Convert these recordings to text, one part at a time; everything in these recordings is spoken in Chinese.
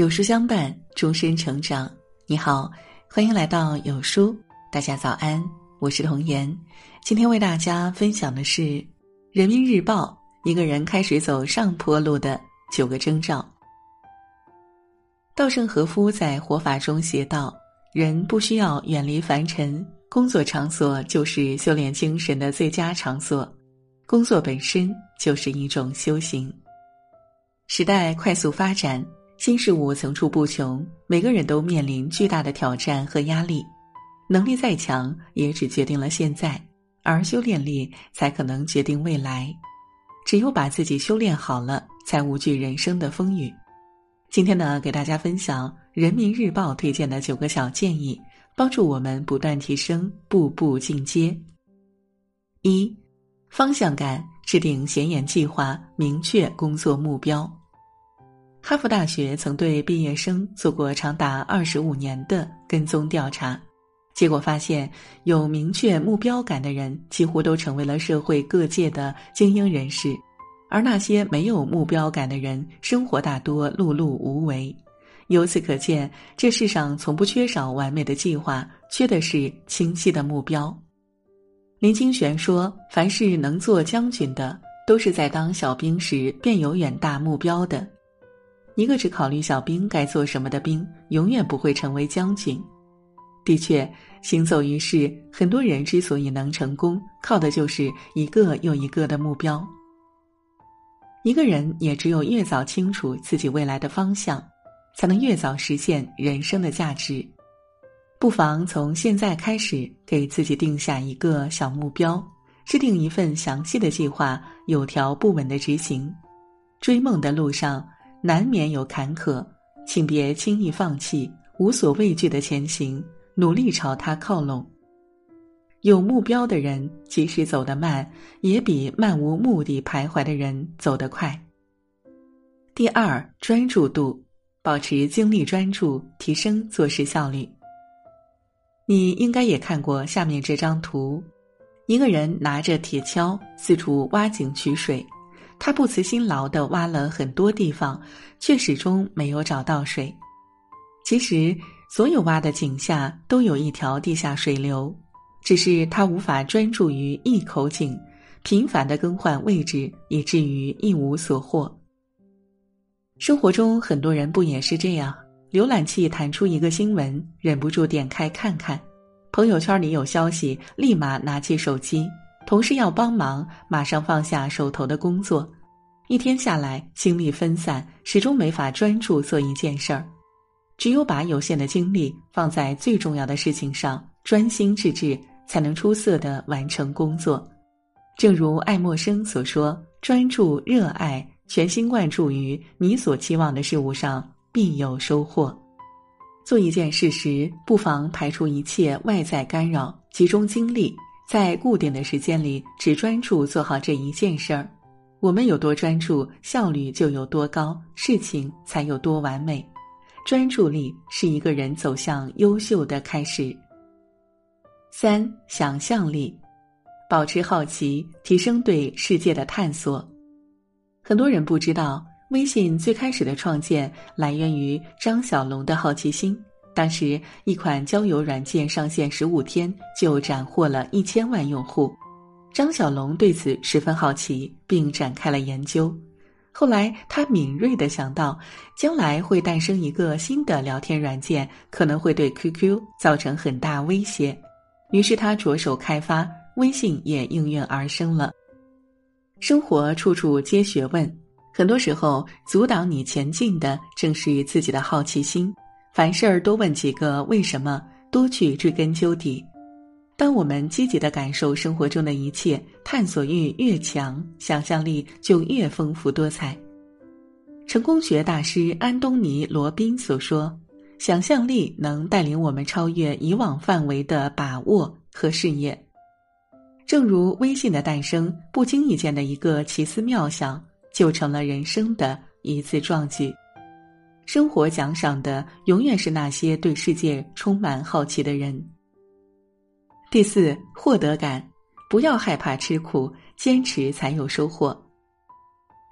有书相伴，终身成长。你好，欢迎来到有书，大家早安，我是童言。今天为大家分享的是《人民日报》一个人开始走上坡路的九个征兆。稻盛和夫在《活法》中写道：“人不需要远离凡尘，工作场所就是修炼精神的最佳场所，工作本身就是一种修行。”时代快速发展。新事物层出不穷，每个人都面临巨大的挑战和压力。能力再强，也只决定了现在，而修炼力才可能决定未来。只有把自己修炼好了，才无惧人生的风雨。今天呢，给大家分享《人民日报》推荐的九个小建议，帮助我们不断提升，步步进阶。一，方向感，制定显眼计划，明确工作目标。哈佛大学曾对毕业生做过长达二十五年的跟踪调查，结果发现，有明确目标感的人几乎都成为了社会各界的精英人士，而那些没有目标感的人，生活大多碌碌无为。由此可见，这世上从不缺少完美的计划，缺的是清晰的目标。林清玄说：“凡是能做将军的，都是在当小兵时便有远大目标的。”一个只考虑小兵该做什么的兵，永远不会成为将军。的确，行走于世，很多人之所以能成功，靠的就是一个又一个的目标。一个人也只有越早清楚自己未来的方向，才能越早实现人生的价值。不妨从现在开始，给自己定下一个小目标，制定一份详细的计划，有条不紊的执行。追梦的路上。难免有坎坷，请别轻易放弃，无所畏惧的前行，努力朝它靠拢。有目标的人，即使走得慢，也比漫无目的徘徊的人走得快。第二，专注度，保持精力专注，提升做事效率。你应该也看过下面这张图，一个人拿着铁锹四处挖井取水。他不辞辛劳地挖了很多地方，却始终没有找到水。其实，所有挖的井下都有一条地下水流，只是他无法专注于一口井，频繁地更换位置，以至于一无所获。生活中很多人不也是这样？浏览器弹出一个新闻，忍不住点开看看；朋友圈里有消息，立马拿起手机。同事要帮忙，马上放下手头的工作，一天下来精力分散，始终没法专注做一件事儿。只有把有限的精力放在最重要的事情上，专心致志，才能出色的完成工作。正如爱默生所说：“专注、热爱、全心贯注于你所期望的事物上，必有收获。”做一件事时，不妨排除一切外在干扰，集中精力。在固定的时间里，只专注做好这一件事儿。我们有多专注，效率就有多高，事情才有多完美。专注力是一个人走向优秀的开始。三、想象力，保持好奇，提升对世界的探索。很多人不知道，微信最开始的创建来源于张小龙的好奇心。当时，一款交友软件上线十五天就斩获了一千万用户，张小龙对此十分好奇，并展开了研究。后来，他敏锐地想到，将来会诞生一个新的聊天软件，可能会对 QQ 造成很大威胁，于是他着手开发，微信也应运而生了。生活处处皆学问，很多时候阻挡你前进的正是自己的好奇心。凡事儿多问几个为什么，多去追根究底。当我们积极的感受生活中的一切，探索欲越强，想象力就越丰富多彩。成功学大师安东尼·罗宾所说：“想象力能带领我们超越以往范围的把握和视野。”正如微信的诞生，不经意间的一个奇思妙想，就成了人生的一次壮举。生活奖赏的永远是那些对世界充满好奇的人。第四，获得感，不要害怕吃苦，坚持才有收获。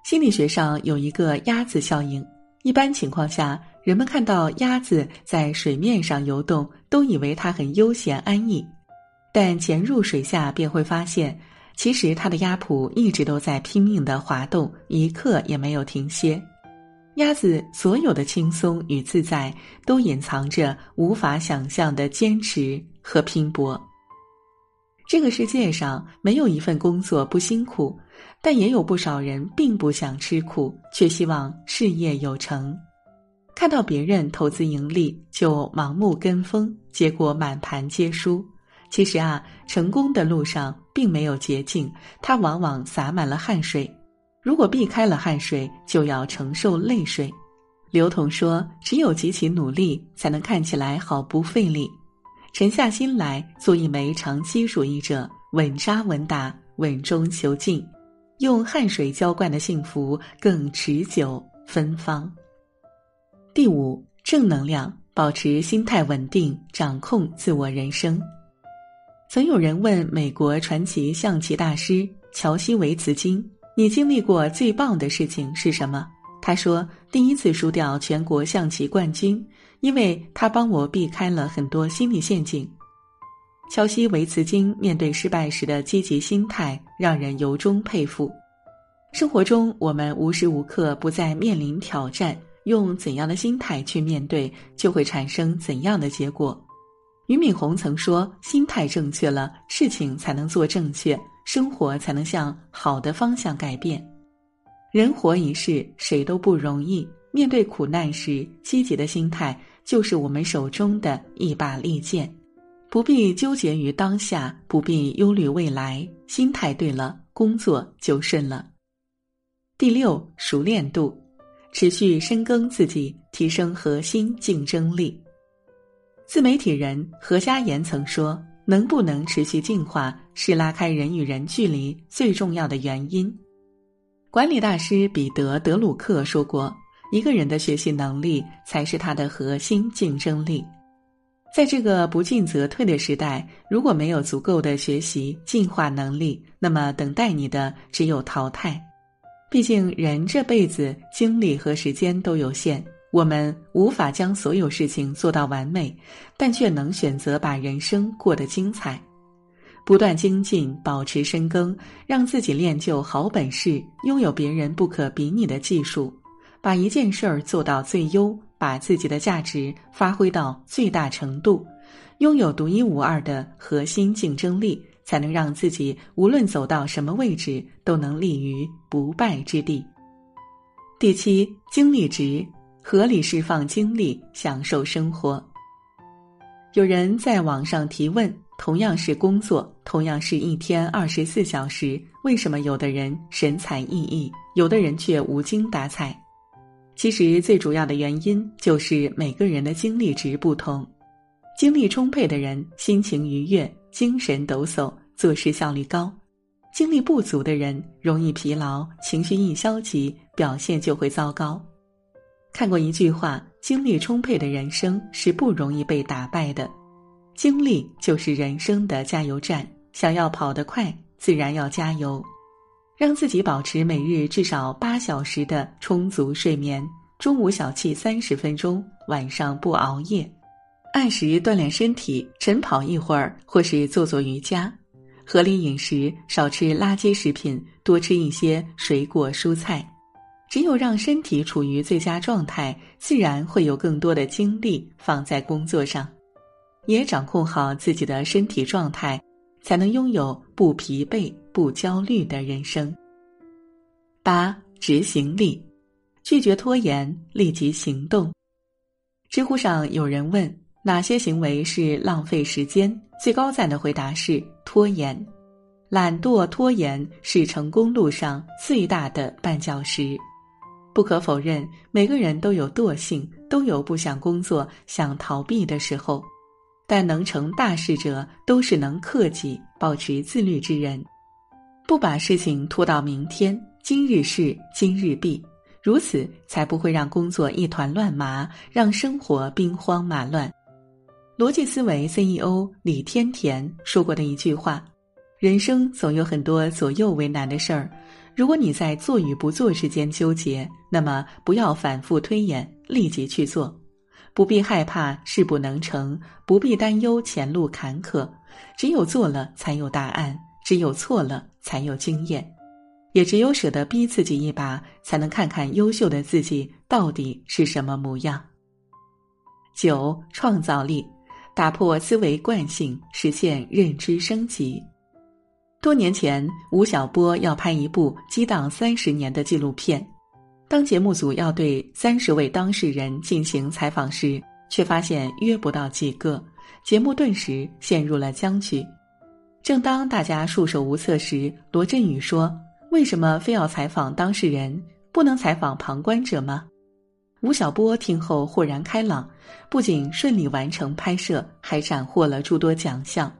心理学上有一个鸭子效应，一般情况下，人们看到鸭子在水面上游动，都以为它很悠闲安逸，但潜入水下便会发现，其实它的鸭蹼一直都在拼命的滑动，一刻也没有停歇。鸭子所有的轻松与自在，都隐藏着无法想象的坚持和拼搏。这个世界上没有一份工作不辛苦，但也有不少人并不想吃苦，却希望事业有成。看到别人投资盈利就盲目跟风，结果满盘皆输。其实啊，成功的路上并没有捷径，它往往洒满了汗水。如果避开了汗水，就要承受泪水。刘同说：“只有极其努力，才能看起来毫不费力。沉下心来做一枚长期主义者，稳扎稳打，稳中求进，用汗水浇灌的幸福更持久芬芳。”第五，正能量，保持心态稳定，掌控自我人生。曾有人问美国传奇象棋大师乔西维茨金。你经历过最棒的事情是什么？他说：“第一次输掉全国象棋冠军，因为他帮我避开了很多心理陷阱。”乔西维茨金面对失败时的积极心态，让人由衷佩服。生活中，我们无时无刻不在面临挑战，用怎样的心态去面对，就会产生怎样的结果。俞敏洪曾说：“心态正确了，事情才能做正确。”生活才能向好的方向改变。人活一世，谁都不容易。面对苦难时，积极的心态就是我们手中的一把利剑。不必纠结于当下，不必忧虑未来。心态对了，工作就顺了。第六，熟练度，持续深耕自己，提升核心竞争力。自媒体人何家言曾说。能不能持续进化，是拉开人与人距离最重要的原因。管理大师彼得·德鲁克说过：“一个人的学习能力才是他的核心竞争力。”在这个不进则退的时代，如果没有足够的学习进化能力，那么等待你的只有淘汰。毕竟，人这辈子精力和时间都有限。我们无法将所有事情做到完美，但却能选择把人生过得精彩。不断精进，保持深耕，让自己练就好本事，拥有别人不可比拟的技术，把一件事儿做到最优，把自己的价值发挥到最大程度，拥有独一无二的核心竞争力，才能让自己无论走到什么位置，都能立于不败之地。第七，精力值。合理释放精力，享受生活。有人在网上提问：同样是工作，同样是一天二十四小时，为什么有的人神采奕奕，有的人却无精打采？其实最主要的原因就是每个人的精力值不同。精力充沛的人心情愉悦，精神抖擞，做事效率高；精力不足的人容易疲劳，情绪一消极，表现就会糟糕。看过一句话：精力充沛的人生是不容易被打败的。精力就是人生的加油站，想要跑得快，自然要加油。让自己保持每日至少八小时的充足睡眠，中午小憩三十分钟，晚上不熬夜，按时锻炼身体，晨跑一会儿，或是做做瑜伽。合理饮食，少吃垃圾食品，多吃一些水果蔬菜。只有让身体处于最佳状态，自然会有更多的精力放在工作上，也掌控好自己的身体状态，才能拥有不疲惫、不焦虑的人生。八、执行力，拒绝拖延，立即行动。知乎上有人问哪些行为是浪费时间，最高赞的回答是拖延。懒惰、拖延是成功路上最大的绊脚石。不可否认，每个人都有惰性，都有不想工作、想逃避的时候。但能成大事者，都是能克己、保持自律之人，不把事情拖到明天。今日事今日毕，如此才不会让工作一团乱麻，让生活兵荒马乱。逻辑思维 CEO 李天田说过的一句话：“人生总有很多左右为难的事儿。”如果你在做与不做之间纠结，那么不要反复推演，立即去做，不必害怕事不能成，不必担忧前路坎坷。只有做了，才有答案；只有错了，才有经验。也只有舍得逼自己一把，才能看看优秀的自己到底是什么模样。九、创造力，打破思维惯性，实现认知升级。多年前，吴晓波要拍一部激荡三十年的纪录片，当节目组要对三十位当事人进行采访时，却发现约不到几个，节目顿时陷入了僵局。正当大家束手无策时，罗振宇说。为什么非要采访当事人，不能采访旁观者吗？吴晓波听后豁然开朗，不仅顺利完成拍摄，还斩获了诸多奖项。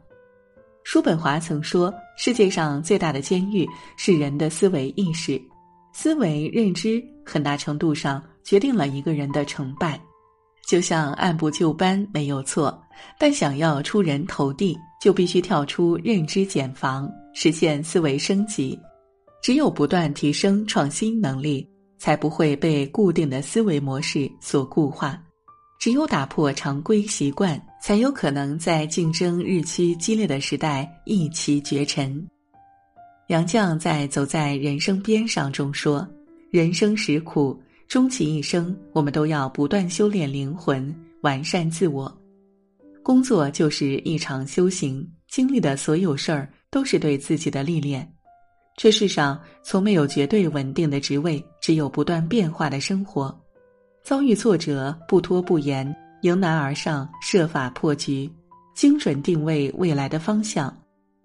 叔本华曾说：“世界上最大的监狱是人的思维意识，思维认知很大程度上决定了一个人的成败。就像按部就班没有错，但想要出人头地，就必须跳出认知茧房，实现思维升级。”只有不断提升创新能力，才不会被固定的思维模式所固化；只有打破常规习惯，才有可能在竞争日趋激烈的时代一骑绝尘。杨绛在《走在人生边上》中说：“人生实苦，终其一生，我们都要不断修炼灵魂，完善自我。工作就是一场修行，经历的所有事儿都是对自己的历练。”这世上从没有绝对稳定的职位，只有不断变化的生活。遭遇挫折，不拖不延，迎难而上，设法破局，精准定位未来的方向，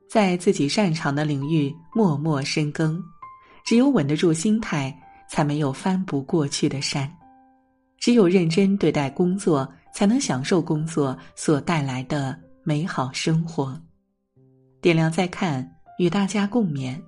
在自己擅长的领域默默深耕。只有稳得住心态，才没有翻不过去的山。只有认真对待工作，才能享受工作所带来的美好生活。点亮再看，与大家共勉。